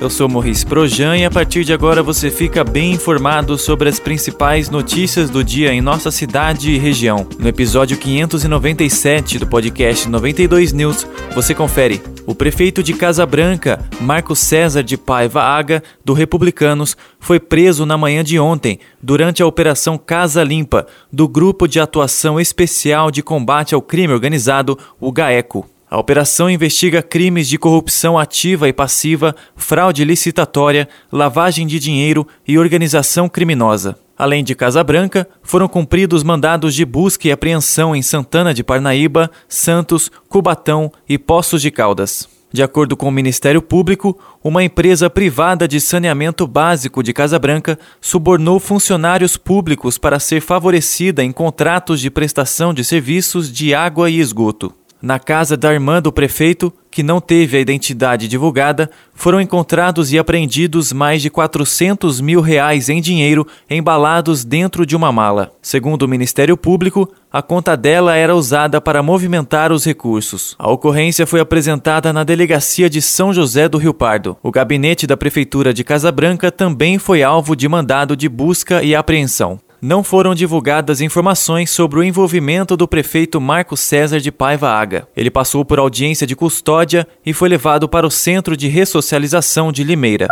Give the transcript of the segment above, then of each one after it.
eu sou Morris Projan e a partir de agora você fica bem informado sobre as principais notícias do dia em nossa cidade e região. No episódio 597 do podcast 92 News, você confere. O prefeito de Casa Branca, Marco César de Paiva Aga, do Republicanos, foi preso na manhã de ontem, durante a Operação Casa Limpa, do Grupo de Atuação Especial de Combate ao Crime Organizado, o GAECO. A operação investiga crimes de corrupção ativa e passiva, fraude licitatória, lavagem de dinheiro e organização criminosa. Além de Casa Branca, foram cumpridos mandados de busca e apreensão em Santana de Parnaíba, Santos, Cubatão e Poços de Caldas. De acordo com o Ministério Público, uma empresa privada de saneamento básico de Casa Branca subornou funcionários públicos para ser favorecida em contratos de prestação de serviços de água e esgoto. Na casa da irmã do prefeito, que não teve a identidade divulgada, foram encontrados e apreendidos mais de 400 mil reais em dinheiro embalados dentro de uma mala. Segundo o Ministério Público, a conta dela era usada para movimentar os recursos. A ocorrência foi apresentada na delegacia de São José do Rio Pardo. O gabinete da Prefeitura de Casa Branca também foi alvo de mandado de busca e apreensão não foram divulgadas informações sobre o envolvimento do prefeito Marco César de Paiva Aga. Ele passou por audiência de custódia e foi levado para o Centro de Ressocialização de Limeira.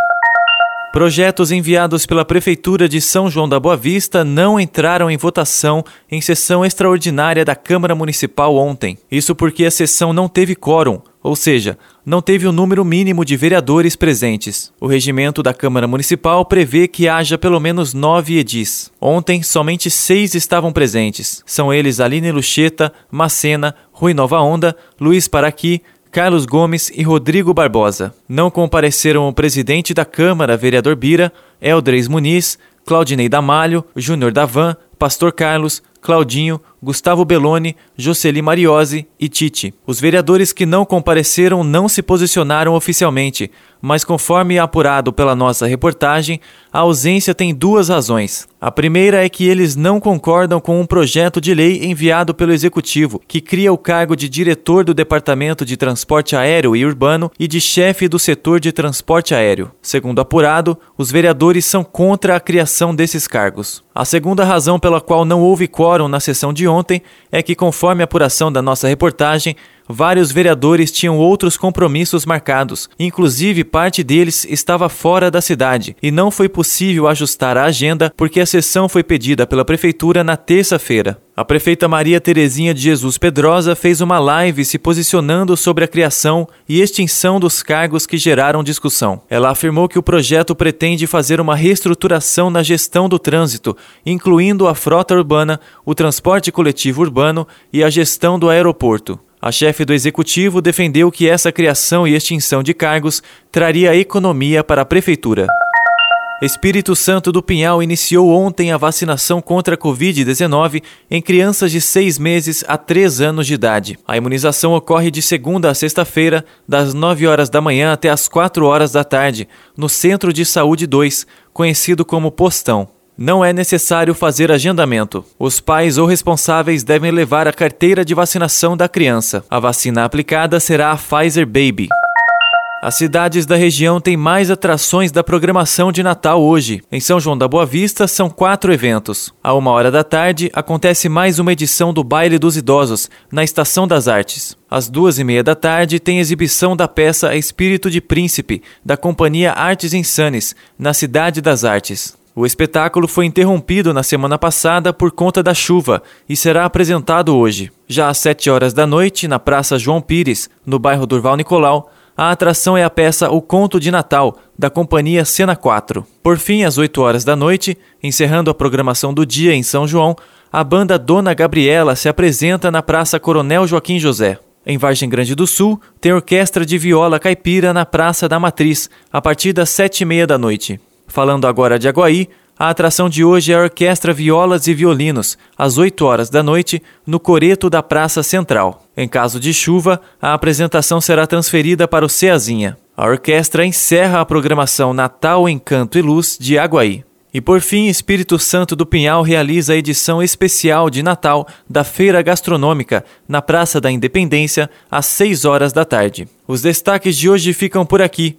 Projetos enviados pela Prefeitura de São João da Boa Vista não entraram em votação em sessão extraordinária da Câmara Municipal ontem. Isso porque a sessão não teve quórum, ou seja, não teve o número mínimo de vereadores presentes. O regimento da Câmara Municipal prevê que haja pelo menos nove edis. Ontem, somente seis estavam presentes. São eles Aline Lucheta, Macena, Rui Nova Onda, Luiz Paraqui, Carlos Gomes e Rodrigo Barbosa. Não compareceram o presidente da Câmara, vereador Bira, Eldreis Muniz, Claudinei Damalho, Júnior Davan, Pastor Carlos, Claudinho, Gustavo Belloni, Jocely Mariose e Tite. Os vereadores que não compareceram não se posicionaram oficialmente, mas conforme apurado pela nossa reportagem, a ausência tem duas razões. A primeira é que eles não concordam com um projeto de lei enviado pelo Executivo, que cria o cargo de diretor do Departamento de Transporte Aéreo e Urbano e de chefe do setor de transporte aéreo. Segundo apurado, os vereadores são contra a criação desses cargos. A segunda razão pela qual não houve quórum na sessão de ontem é que, conforme a apuração da nossa reportagem, vários vereadores tinham outros compromissos marcados, inclusive parte deles estava fora da cidade, e não foi possível ajustar a agenda porque a sessão foi pedida pela prefeitura na terça-feira. A prefeita Maria Terezinha de Jesus Pedrosa fez uma live se posicionando sobre a criação e extinção dos cargos que geraram discussão. Ela afirmou que o projeto pretende fazer uma reestruturação na gestão do trânsito, incluindo a frota urbana, o transporte coletivo urbano e a gestão do aeroporto. A chefe do executivo defendeu que essa criação e extinção de cargos traria economia para a prefeitura. Espírito Santo do Pinhal iniciou ontem a vacinação contra a Covid-19 em crianças de 6 meses a 3 anos de idade. A imunização ocorre de segunda a sexta-feira, das 9 horas da manhã até as 4 horas da tarde, no Centro de Saúde 2, conhecido como Postão. Não é necessário fazer agendamento. Os pais ou responsáveis devem levar a carteira de vacinação da criança. A vacina aplicada será a Pfizer Baby. As cidades da região têm mais atrações da programação de Natal hoje. Em São João da Boa Vista, são quatro eventos. À uma hora da tarde, acontece mais uma edição do Baile dos Idosos, na Estação das Artes. Às duas e meia da tarde, tem exibição da peça Espírito de Príncipe, da companhia Artes Insanes, na Cidade das Artes. O espetáculo foi interrompido na semana passada por conta da chuva e será apresentado hoje. Já às 7 horas da noite, na Praça João Pires, no bairro Durval Nicolau, a atração é a peça O Conto de Natal, da companhia Cena 4. Por fim, às 8 horas da noite, encerrando a programação do dia em São João, a banda Dona Gabriela se apresenta na Praça Coronel Joaquim José. Em Vargem Grande do Sul, tem orquestra de viola caipira na Praça da Matriz, a partir das sete e meia da noite. Falando agora de Aguaí, a atração de hoje é a Orquestra Violas e Violinos, às 8 horas da noite, no Coreto da Praça Central. Em caso de chuva, a apresentação será transferida para o Ceazinha. A orquestra encerra a programação Natal Encanto e Luz de Aguaí. E por fim, Espírito Santo do Pinhal realiza a edição especial de Natal da Feira Gastronômica na Praça da Independência às 6 horas da tarde. Os destaques de hoje ficam por aqui.